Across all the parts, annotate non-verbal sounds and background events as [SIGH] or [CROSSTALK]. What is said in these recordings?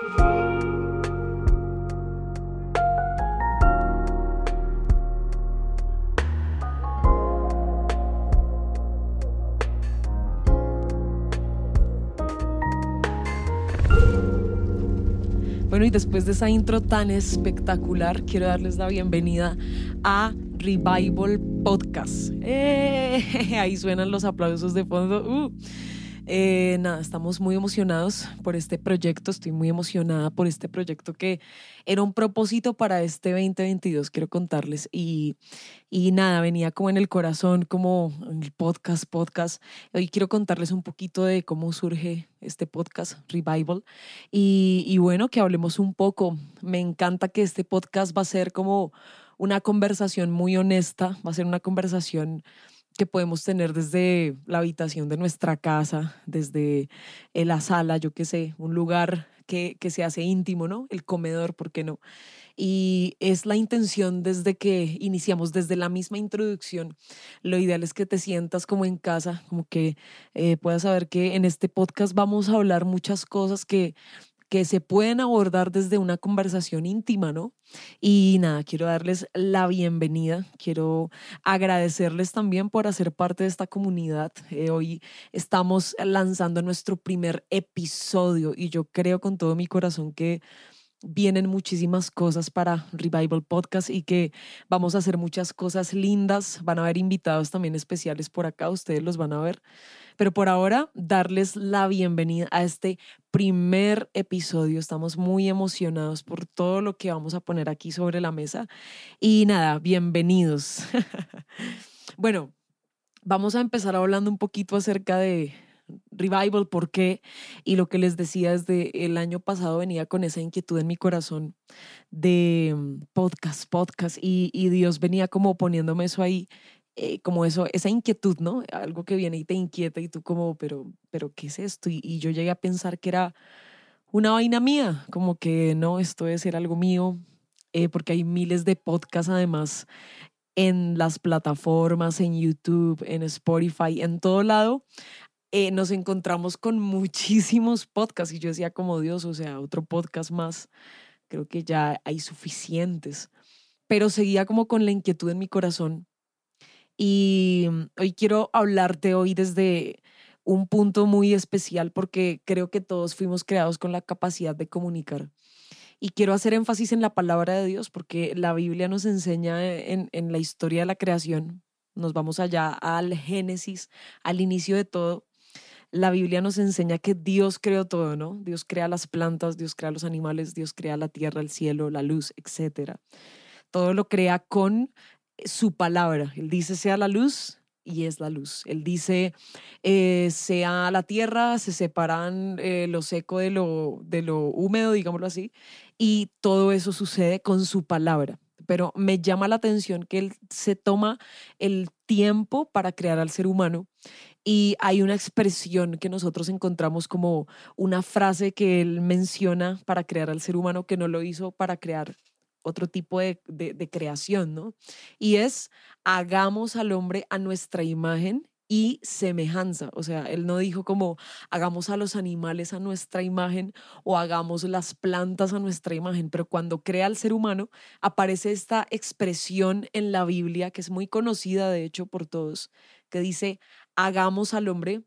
Bueno, y después de esa intro tan espectacular, quiero darles la bienvenida a Revival Podcast. ¡Eh! [LAUGHS] Ahí suenan los aplausos de fondo. Uh. Eh, nada, estamos muy emocionados por este proyecto, estoy muy emocionada por este proyecto que era un propósito para este 2022, quiero contarles. Y, y nada, venía como en el corazón, como el podcast, podcast. Hoy quiero contarles un poquito de cómo surge este podcast, Revival. Y, y bueno, que hablemos un poco. Me encanta que este podcast va a ser como una conversación muy honesta, va a ser una conversación que podemos tener desde la habitación de nuestra casa, desde eh, la sala, yo qué sé, un lugar que, que se hace íntimo, ¿no? El comedor, ¿por qué no? Y es la intención desde que iniciamos, desde la misma introducción. Lo ideal es que te sientas como en casa, como que eh, puedas saber que en este podcast vamos a hablar muchas cosas que que se pueden abordar desde una conversación íntima, ¿no? Y nada, quiero darles la bienvenida, quiero agradecerles también por hacer parte de esta comunidad. Eh, hoy estamos lanzando nuestro primer episodio y yo creo con todo mi corazón que vienen muchísimas cosas para Revival Podcast y que vamos a hacer muchas cosas lindas. Van a haber invitados también especiales por acá, ustedes los van a ver. Pero por ahora, darles la bienvenida a este primer episodio. Estamos muy emocionados por todo lo que vamos a poner aquí sobre la mesa. Y nada, bienvenidos. [LAUGHS] bueno, vamos a empezar hablando un poquito acerca de Revival, por qué. Y lo que les decía desde el año pasado venía con esa inquietud en mi corazón de mm, podcast, podcast. Y, y Dios venía como poniéndome eso ahí eh, como eso, esa inquietud, ¿no? Algo que viene y te inquieta y tú como, pero, pero ¿qué es esto? Y, yo llegué a pensar que era una vaina mía, como que no, esto debe ser algo mío, eh, porque hay miles de podcasts además en las plataformas, en YouTube, en Spotify, en todo lado. Eh, nos encontramos con muchísimos podcasts y yo decía como Dios, o sea, otro podcast más, creo que ya hay suficientes, pero seguía como con la inquietud en mi corazón y mm, hoy quiero hablarte hoy desde un punto muy especial porque creo que todos fuimos creados con la capacidad de comunicar. Y quiero hacer énfasis en la palabra de Dios porque la Biblia nos enseña en, en la historia de la creación, nos vamos allá al Génesis, al inicio de todo. La Biblia nos enseña que Dios creó todo, ¿no? Dios crea las plantas, Dios crea los animales, Dios crea la tierra, el cielo, la luz, etc. Todo lo crea con su palabra. Él dice, sea la luz y es la luz. Él dice, eh, sea la tierra, se separan eh, lo seco de lo, de lo húmedo, digámoslo así, y todo eso sucede con su palabra. Pero me llama la atención que él se toma el tiempo para crear al ser humano y hay una expresión que nosotros encontramos como una frase que él menciona para crear al ser humano que no lo hizo para crear otro tipo de, creación, ¿no? Y es, hagamos al hombre a nuestra imagen y semejanza. O sea, él no dijo como hagamos a los animales a nuestra imagen o hagamos las plantas a nuestra imagen, pero cuando crea al ser humano aparece esta expresión en la Biblia que es muy conocida de hecho por todos, que dice hagamos al hombre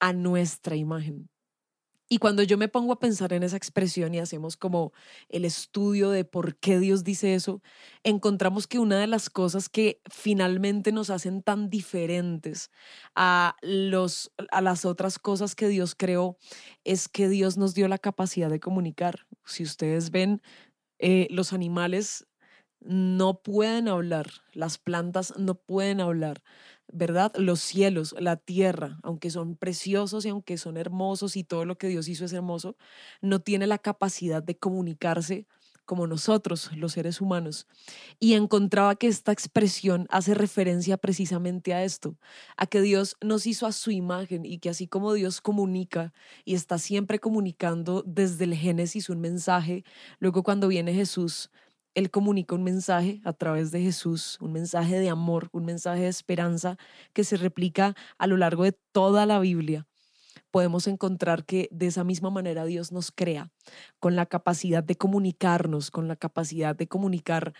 a nuestra imagen. Y cuando yo me pongo a pensar en esa expresión y hacemos como el estudio de por qué Dios dice eso, encontramos que una de las cosas que finalmente nos hacen tan diferentes a, los, a las otras cosas que Dios creó es que Dios nos dio la capacidad de comunicar. Si ustedes ven, eh, los animales no pueden hablar, las plantas no pueden hablar, ¿verdad? Los cielos, la tierra, aunque son preciosos y aunque son hermosos y todo lo que Dios hizo es hermoso, no tiene la capacidad de comunicarse como nosotros, los seres humanos. Y encontraba que esta expresión hace referencia precisamente a esto, a que Dios nos hizo a su imagen y que así como Dios comunica y está siempre comunicando desde el Génesis un mensaje, luego cuando viene Jesús él comunica un mensaje a través de Jesús, un mensaje de amor, un mensaje de esperanza que se replica a lo largo de toda la Biblia. podemos encontrar que de esa misma manera Dios nos crea, con la capacidad de comunicarnos, con la capacidad de comunicar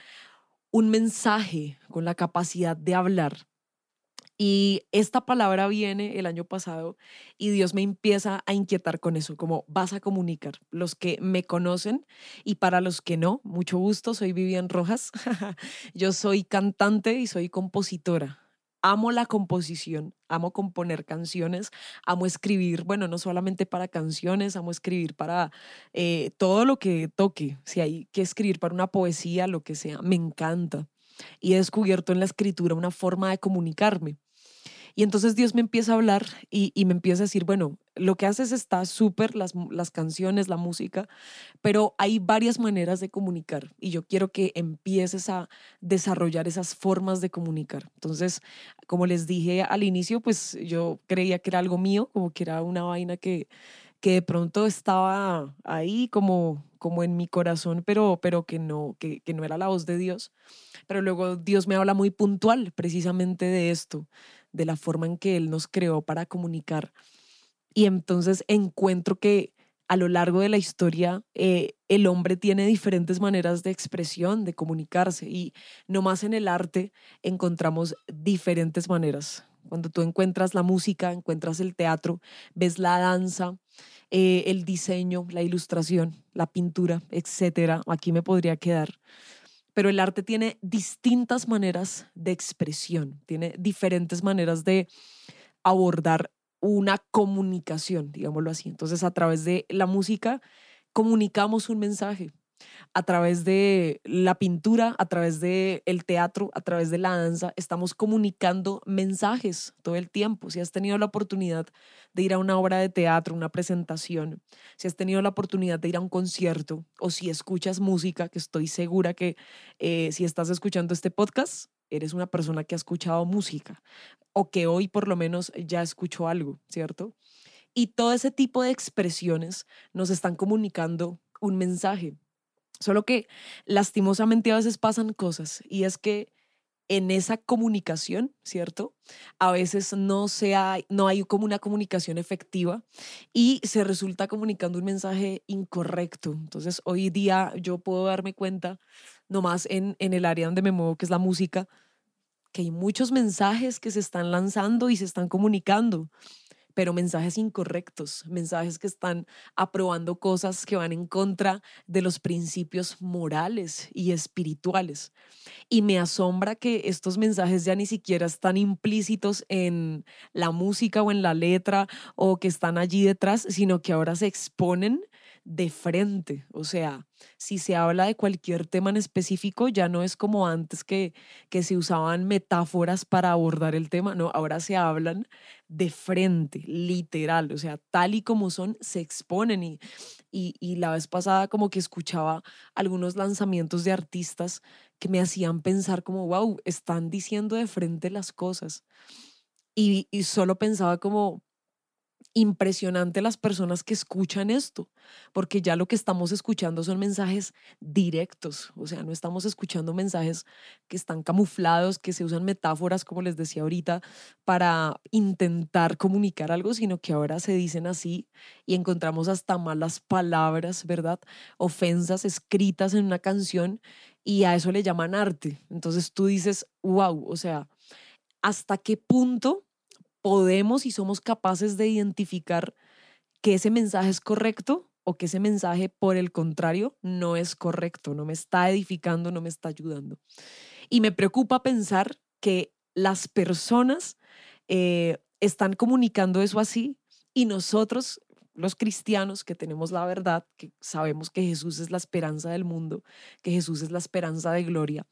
un mensaje, con la capacidad de hablar. Y esta palabra viene el año pasado y Dios me empieza a inquietar con eso, como vas a comunicar. Los que me conocen y para los que no, mucho gusto, soy Vivian Rojas. [LAUGHS] Yo soy cantante y soy compositora amo la composición, amo componer canciones, amo escribir, bueno, no solamente para canciones, amo escribir para eh, todo lo que toque, si hay que escribir para una poesía, lo que sea, me encanta. Y he descubierto en la escritura una forma de comunicarme. Y entonces Dios me empieza a hablar y, me empieza a decir, bueno, lo que haces está súper, las, las canciones, la música, pero hay varias maneras de comunicar y yo quiero que empieces a desarrollar esas formas de comunicar. Entonces, como les dije al inicio, pues yo creía que era algo mío, como que era una vaina que, que de pronto estaba ahí como, como en mi corazón, pero, pero que, no, que, que no era la voz de Dios. Pero luego Dios me habla muy puntual precisamente de esto, de la forma en que Él nos creó para comunicar. Y entonces encuentro que a lo largo de la historia eh, el hombre tiene diferentes maneras de expresión, de comunicarse y no más en el arte encontramos diferentes maneras. Cuando tú encuentras la música, encuentras el teatro, ves la danza, eh, el diseño, la ilustración, la pintura, etcétera. Aquí me podría quedar pero el arte tiene distintas maneras de expresión, tiene diferentes maneras de abordar una comunicación, digámoslo así. Entonces, a través de la música comunicamos un mensaje, a través de la pintura, a través del el teatro, a través de la danza, estamos comunicando mensajes todo el tiempo. Si has tenido la oportunidad de ir a una obra de teatro, una presentación, si has tenido la oportunidad de ir a un concierto o si escuchas música, que estoy segura que eh, si estás escuchando este podcast, eres una persona que ha escuchado música o que hoy por lo menos ya escuchó algo, ¿cierto? Y todo ese tipo de expresiones nos están comunicando un mensaje. Solo que lastimosamente a veces pasan cosas y es que en esa comunicación, ¿cierto? A veces no, no hay como una comunicación efectiva y se resulta comunicando un mensaje incorrecto. Entonces, hoy día yo puedo darme cuenta, nomás en, en el área donde me muevo, que es la música, que hay muchos mensajes que se están lanzando y se están comunicando pero mensajes incorrectos, mensajes que están aprobando cosas que van en contra de los principios morales y espirituales. Y me asombra que estos mensajes ya ni siquiera están implícitos en la música o en la letra o que están allí detrás, sino que ahora se exponen de frente. O sea, si se habla de cualquier tema en específico, ya no es como antes que, que se usaban metáforas para abordar el tema, no, ahora se hablan de frente, literal, o sea, tal y como son, se exponen y, y, la vez pasada como que escuchaba algunos lanzamientos de artistas que me hacían pensar como, wow, están diciendo de frente las cosas. Y, y solo pensaba como, impresionante las personas que escuchan esto, porque ya lo que estamos escuchando son mensajes directos, o sea, no estamos escuchando mensajes que están camuflados, que se usan metáforas, como les decía ahorita, para intentar comunicar algo, sino que ahora se dicen así y encontramos hasta malas palabras, ¿verdad? Ofensas escritas en una canción y a eso le llaman arte. Entonces tú dices, wow, o sea, ¿hasta qué punto? Podemos y somos capaces de identificar que ese mensaje es correcto o que ese mensaje, por el contrario, no es correcto, no me está edificando, no me está ayudando. Y me preocupa pensar que las personas eh, están comunicando eso así y nosotros los cristianos que tenemos la verdad, que sabemos que Jesús es la esperanza del mundo, que Jesús es la esperanza de gloria,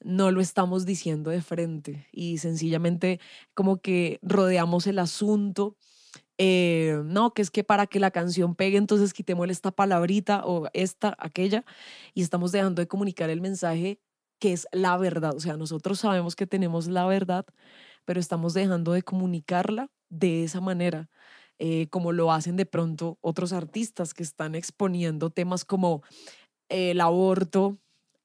no lo estamos diciendo de frente y sencillamente como que rodeamos el asunto. Eh, no, que es que para que la canción pegue, entonces quitémosle esta palabrita o esta, aquella, y estamos dejando de comunicar el mensaje que es la verdad. O sea, nosotros sabemos que tenemos la verdad, pero estamos dejando de comunicarla de esa manera. Eh, como lo hacen de pronto otros artistas que están exponiendo temas como el aborto,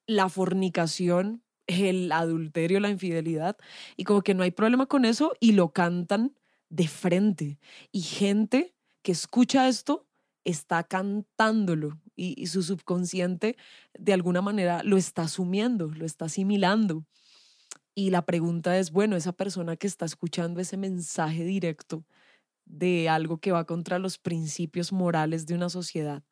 la fornicación, el adulterio, la infidelidad, y como que no hay problema con eso y lo cantan de frente. Y gente que escucha esto está cantándolo y, su subconsciente de alguna manera lo está asumiendo, lo está asimilando. Y la pregunta es, bueno, esa persona que está escuchando ese mensaje directo de algo que va contra los principios morales de una sociedad,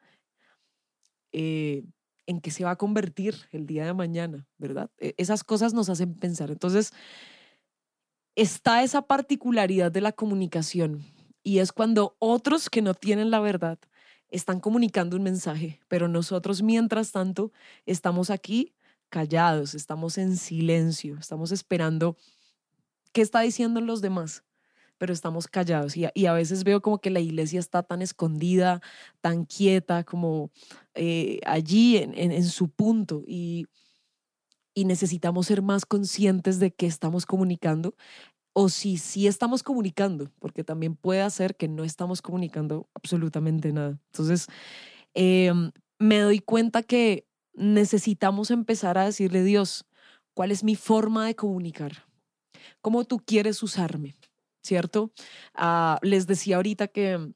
eh, ¿en qué se va a convertir el día de mañana? ¿Verdad? E, esas cosas nos hacen pensar. Entonces, está esa particularidad de la comunicación y es cuando otros que no tienen la verdad están comunicando un mensaje, pero nosotros mientras tanto estamos aquí callados, estamos en silencio, estamos esperando qué está diciendo los demás, pero estamos callados y, a veces veo como que la iglesia está tan escondida, tan quieta, como eh, allí en, su punto y, necesitamos ser más conscientes de qué estamos comunicando o si sí estamos comunicando, porque también puede ser que no estamos comunicando absolutamente nada. Entonces, em, me doy cuenta que necesitamos empezar a decirle, Dios, ¿cuál es mi forma de comunicar? ¿Cómo tú quieres usarme? ¿Cierto? Ah, les decía ahorita que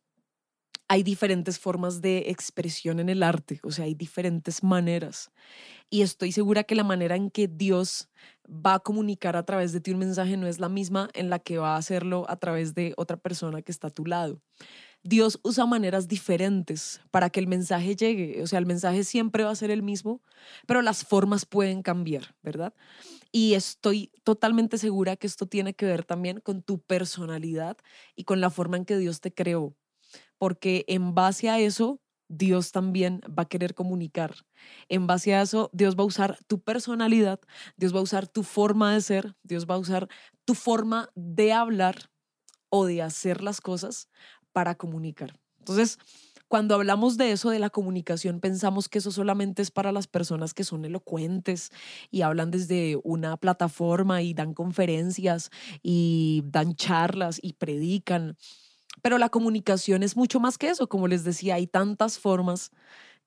hay diferentes formas de expresión en el arte, o sea, hay diferentes maneras. Y estoy segura que la manera en que Dios va a comunicar a través de ti un mensaje no es la misma en la que va a hacerlo a través de otra persona que está a tu lado. Dios usa maneras diferentes para que el mensaje llegue. O sea, el mensaje siempre va a ser el mismo, pero las formas pueden cambiar, ¿verdad? Y estoy totalmente segura que esto tiene que ver también con tu personalidad y con la forma en que Dios te creó porque en base a eso Dios también va a querer comunicar. En base a eso, Dios va a usar tu personalidad, Dios va a usar tu forma de ser, Dios va a usar tu forma de hablar o de hacer las cosas para comunicar. Entonces, cuando hablamos de eso, de la comunicación, pensamos que eso solamente es para las personas que son elocuentes y hablan desde una plataforma y dan conferencias y dan charlas y predican. Pero la comunicación es mucho más que eso. Como les decía, hay tantas formas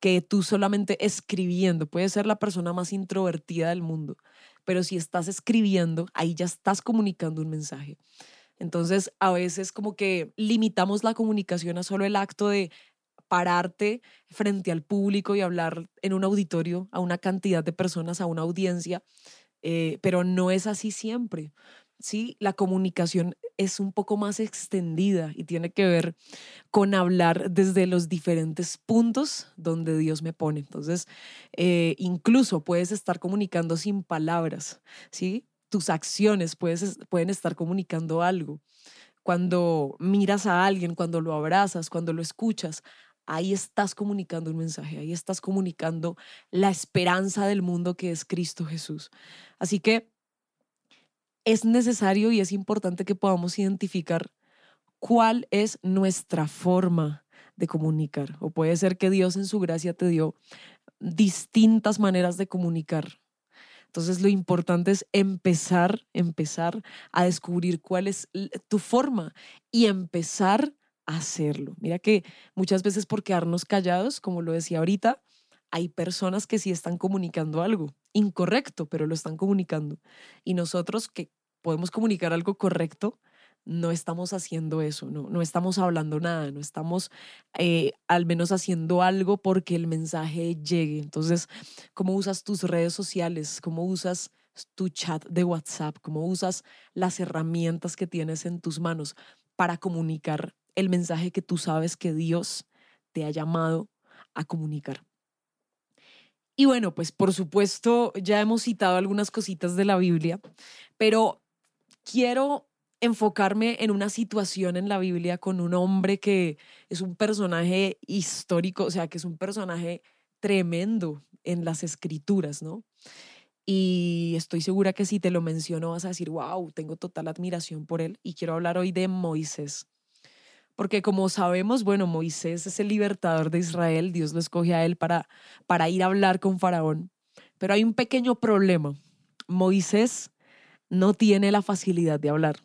que tú solamente escribiendo, puedes ser la persona más introvertida del mundo, pero si estás escribiendo, ahí ya estás comunicando un mensaje. Entonces, a veces como que limitamos la comunicación a solo el acto de pararte frente al público y hablar en un auditorio a una cantidad de personas, a una audiencia, eh, pero no es así siempre. ¿sí? La comunicación es un poco más extendida y tiene que ver con hablar desde los diferentes puntos donde Dios me pone. Entonces, eh, incluso puedes estar comunicando sin palabras, ¿sí? Tus acciones pueden estar comunicando algo. Cuando miras a alguien, cuando lo abrazas, cuando lo escuchas, ahí estás comunicando un mensaje, ahí estás comunicando la esperanza del mundo que es Cristo Jesús. Así que es necesario y es importante que podamos identificar cuál es nuestra forma de comunicar. O puede ser que Dios en su gracia te dio distintas maneras de comunicar. Entonces lo importante es empezar, empezar a descubrir cuál es tu forma y empezar a hacerlo. Mira que muchas veces por quedarnos callados, como lo decía ahorita, hay personas que sí están comunicando algo incorrecto, pero lo están comunicando. Y nosotros que podemos comunicar algo correcto, no estamos haciendo eso, no, no estamos hablando nada, no estamos eh, al menos haciendo algo porque el mensaje llegue. Entonces, ¿cómo usas tus redes sociales? ¿Cómo usas tu chat de WhatsApp? ¿Cómo usas las herramientas que tienes en tus manos para comunicar el mensaje que tú sabes que Dios te ha llamado a comunicar? Y bueno, pues por supuesto ya hemos citado algunas cositas de la Biblia, pero quiero enfocarme en una situación en la Biblia con un hombre que es un personaje histórico, o sea, que es un personaje tremendo en las escrituras, ¿no? Y estoy segura que si te lo menciono vas a decir, wow, tengo total admiración por él. Y quiero hablar hoy de Moisés. Porque como sabemos, bueno, Moisés es el libertador de Israel, Dios lo escoge a él para, para ir a hablar con Faraón. Pero hay un pequeño problema. Moisés no tiene la facilidad de hablar.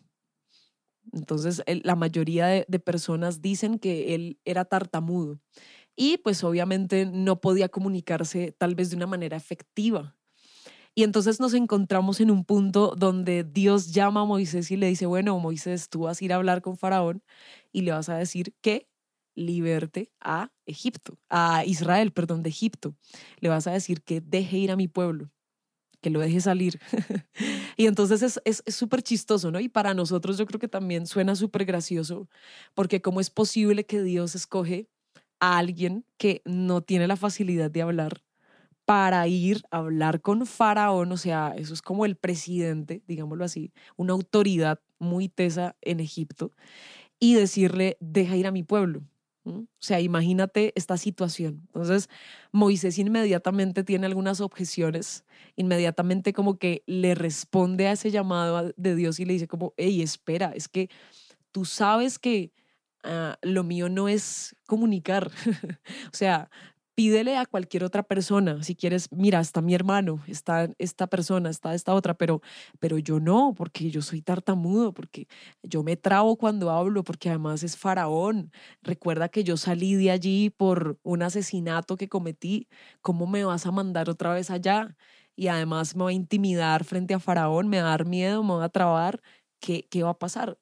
Entonces, la mayoría de, personas dicen que él era tartamudo y pues obviamente no podía comunicarse tal vez de una manera efectiva. Y entonces nos encontramos en un punto donde Dios llama a Moisés y le dice, bueno, Moisés, tú vas a ir a hablar con Faraón y le vas a decir que liberte a Egipto, a Israel, perdón, de Egipto. Le vas a decir que deje ir a mi pueblo, que lo deje salir. [LAUGHS] y entonces es súper chistoso, ¿no? Y para nosotros yo creo que también suena súper gracioso, porque cómo es posible que Dios escoge a alguien que no tiene la facilidad de hablar para ir a hablar con Faraón, o sea, eso es como el presidente, digámoslo así, una autoridad muy tesa en Egipto, y decirle, deja ir a mi pueblo. O sea, imagínate esta situación. Entonces, Moisés inmediatamente tiene algunas objeciones, inmediatamente como que le responde a ese llamado de Dios y le dice como, hey, espera, es que tú sabes que ah, lo mío no es comunicar. [LAUGHS] o sea, pídele a cualquier otra persona, si quieres, mira, está mi hermano, está esta persona, está esta otra, pero, pero yo no, porque yo soy tartamudo, porque yo me trabo cuando hablo, porque además es faraón. Recuerda que yo salí de allí por un asesinato que cometí, ¿cómo me vas a mandar otra vez allá? Y además me va a intimidar frente a faraón, me va a dar miedo, me va a trabar, ¿qué, qué va a pasar?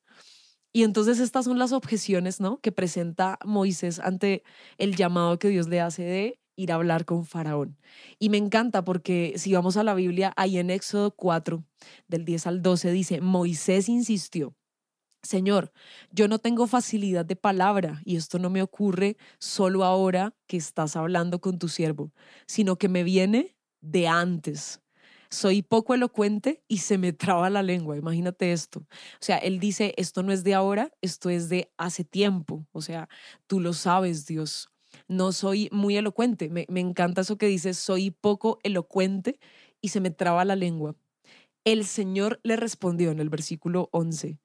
Y entonces estas son las objeciones, ¿no? Que presenta Moisés ante el llamado que Dios le hace de ir a hablar con Faraón. Y me encanta porque si vamos a la Biblia, ahí en Éxodo 4, del 10 al 12, dice, Moisés insistió, Señor, yo no tengo facilidad de palabra y esto no me ocurre solo ahora que estás hablando con tu siervo, sino que me viene de antes soy poco elocuente y se me traba la lengua, imagínate esto. O sea, él dice, esto no es de ahora, esto es de hace tiempo. O sea, tú lo sabes, Dios. No soy muy elocuente. Me, encanta eso que dice, soy poco elocuente y se me traba la lengua. El Señor le respondió en el versículo 11,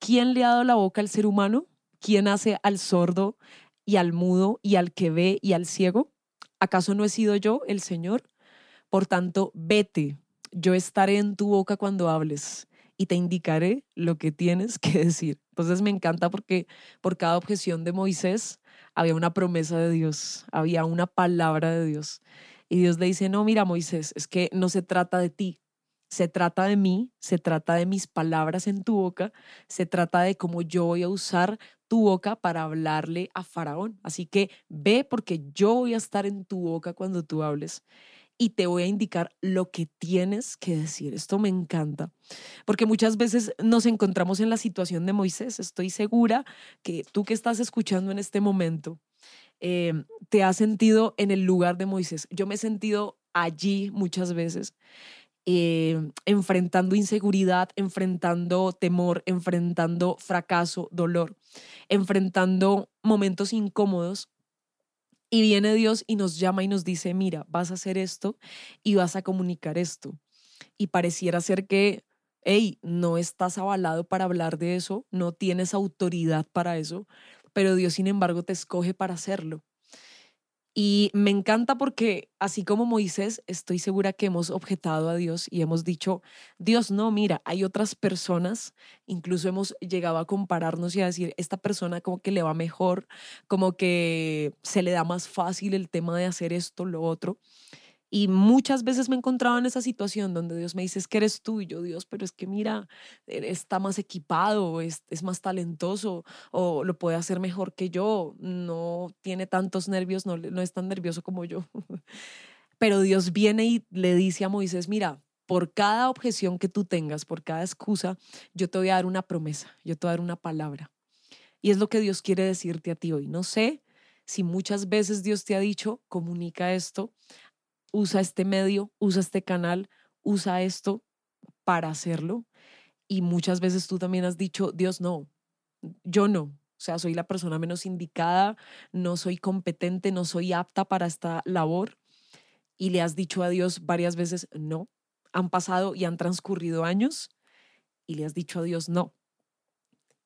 ¿quién le ha dado la boca al ser humano? ¿Quién hace al sordo y al mudo y al que ve y al ciego? ¿Acaso no he sido yo el Señor? Por tanto, vete, yo estaré en tu boca cuando hables y te indicaré lo que tienes que decir. Entonces me encanta porque por cada objeción de Moisés había una promesa de Dios, había una palabra de Dios. Y Dios le dice, no, mira Moisés, es que no se trata de ti, se trata de mí, se trata de mis palabras en tu boca, se trata de cómo yo voy a usar tu boca para hablarle a Faraón. Así que ve porque yo voy a estar en tu boca cuando tú hables y te voy a indicar lo que tienes que decir. Esto me encanta, porque muchas veces nos encontramos en la situación de Moisés. Estoy segura que tú que estás escuchando en este momento, em, te has sentido en el lugar de Moisés. Yo me he sentido allí muchas veces. Em, enfrentando inseguridad, enfrentando temor, enfrentando fracaso, dolor, enfrentando momentos incómodos y viene Dios y nos llama y nos dice, mira, vas a hacer esto y vas a comunicar esto. Y pareciera ser que, hey, no estás avalado para hablar de eso, no tienes autoridad para eso, pero Dios, sin embargo, te escoge para hacerlo. Y me encanta porque así como Moisés, estoy segura que hemos objetado a Dios y hemos dicho, Dios, no, mira, hay otras personas, incluso hemos llegado a compararnos y a decir, esta persona como que le va mejor, como que se le da más fácil el tema de hacer esto, lo otro. Y muchas veces me he encontrado en esa situación donde Dios me dice, es que eres tú y yo, Dios, pero es que mira, está más equipado, es, es más talentoso o lo puede hacer mejor que yo, no tiene tantos nervios, no, no es tan nervioso como yo. [LAUGHS] Pero Dios viene y le dice a Moisés, mira, por cada objeción que tú tengas, por cada excusa, yo te voy a dar una promesa, yo te voy a dar una palabra. Y es lo que Dios quiere decirte a ti hoy. No sé si muchas veces Dios te ha dicho, comunica esto, usa este medio, usa este canal, usa esto para hacerlo. Y muchas veces tú también has dicho, Dios, no, yo no. O sea, soy la persona menos indicada, no soy competente, no soy apta para esta labor. Y le has dicho a Dios varias veces, no. Han pasado y han transcurrido años y le has dicho a Dios, no.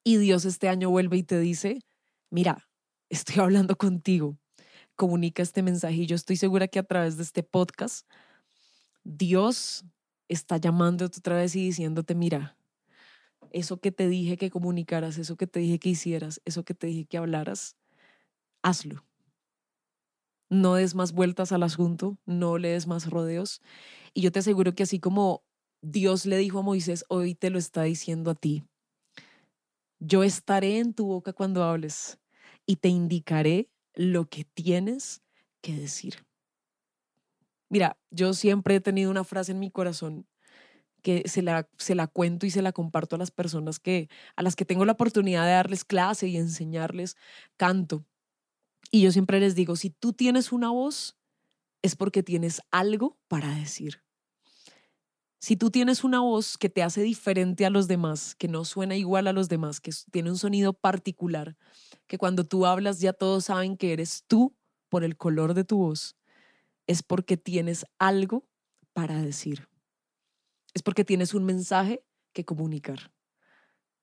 Y Dios este año vuelve y te dice, mira, estoy hablando contigo comunica este mensaje. Y yo estoy segura que a través de este podcast, Dios está llamándote otra vez y diciéndote, mira, eso que te dije que comunicaras, eso que te dije que hicieras, eso que te dije que hablaras, hazlo. No des más vueltas al asunto, no le des más rodeos. Y yo te aseguro que así como Dios le dijo a Moisés, hoy te lo está diciendo a ti. Yo estaré en tu boca cuando hables y te indicaré lo que tienes que decir. Mira, yo siempre he tenido una frase en mi corazón que se la, se la cuento y se la comparto a las personas que, a las que tengo la oportunidad de darles clase y enseñarles canto. Y yo siempre les digo, si tú tienes una voz, es porque tienes algo para decir. Si tú tienes una voz que te hace diferente a los demás, que no suena igual a los demás, que tiene un sonido particular, que cuando tú hablas ya todos saben que eres tú por el color de tu voz, es porque tienes algo para decir. Es porque tienes un mensaje que comunicar.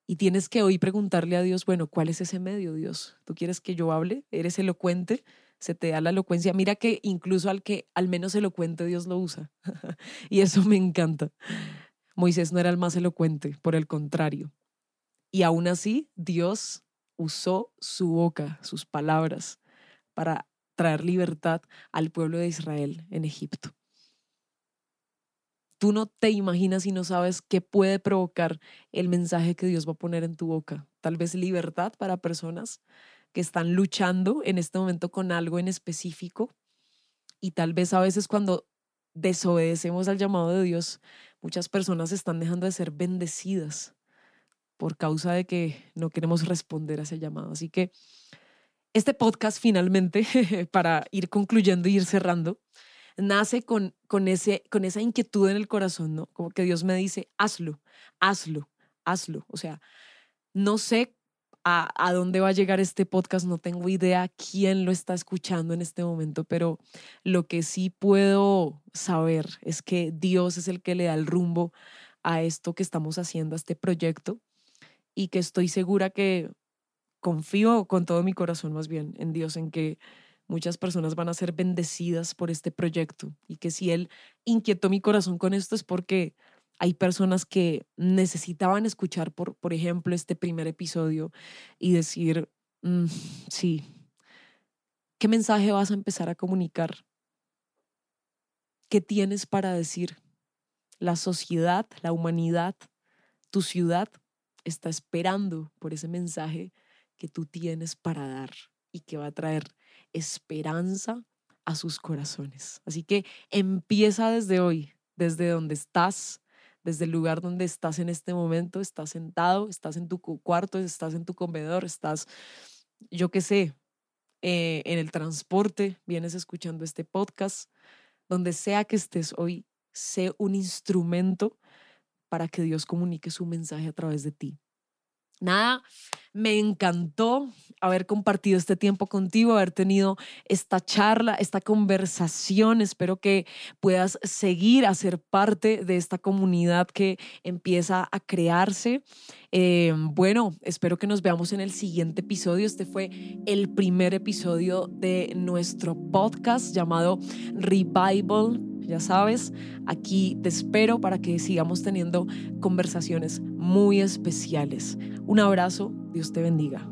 Y tienes que hoy preguntarle a Dios, bueno, ¿cuál es ese medio, Dios? ¿Tú quieres que yo hable? ¿Eres elocuente? Se te da la elocuencia. Mira que incluso al que al menos elocuente Dios lo usa. [LAUGHS] y eso me encanta. Moisés no era el más elocuente, por el contrario. Y aún así, Dios usó su boca, sus palabras, para traer libertad al pueblo de Israel en Egipto. Tú no te imaginas y no sabes qué puede provocar el mensaje que Dios va a poner en tu boca. Tal vez libertad para personas, que están luchando en este momento con algo en específico y tal vez a veces cuando desobedecemos al llamado de Dios, muchas personas están dejando de ser bendecidas por causa de que no queremos responder a ese llamado. Así que este podcast finalmente, [LAUGHS] para ir concluyendo y ir cerrando, nace con, con, ese, con esa inquietud en el corazón, ¿no? Como que Dios me dice, hazlo, hazlo, hazlo. O sea, no sé a, dónde va a llegar este podcast, no tengo idea quién lo está escuchando en este momento, pero lo que sí puedo saber es que Dios es el que le da el rumbo a esto que estamos haciendo, a este proyecto, y que estoy segura que confío con todo mi corazón más bien en Dios, en que muchas personas van a ser bendecidas por este proyecto y que si Él inquietó mi corazón con esto es porque hay personas que necesitaban escuchar, por, por ejemplo, este primer episodio y decir, mm, sí, ¿qué mensaje vas a empezar a comunicar? ¿Qué tienes para decir? La sociedad, la humanidad, tu ciudad está esperando por ese mensaje que tú tienes para dar y que va a traer esperanza a sus corazones. Así que empieza desde hoy, desde donde estás, desde el lugar donde estás en este momento, estás sentado, estás en tu cuarto, estás en tu comedor, estás, yo qué sé, eh, en el transporte, vienes escuchando este podcast, donde sea que estés hoy, sé un instrumento para que Dios comunique su mensaje a través de ti. Nada, me encantó haber compartido este tiempo contigo, haber tenido esta charla, esta conversación. Espero que puedas seguir a ser parte de esta comunidad que empieza a crearse. Eh, bueno, espero que nos veamos en el siguiente episodio. Este fue el primer episodio de nuestro podcast llamado Revival ya sabes, aquí te espero para que sigamos teniendo conversaciones muy especiales. Un abrazo, Dios te bendiga.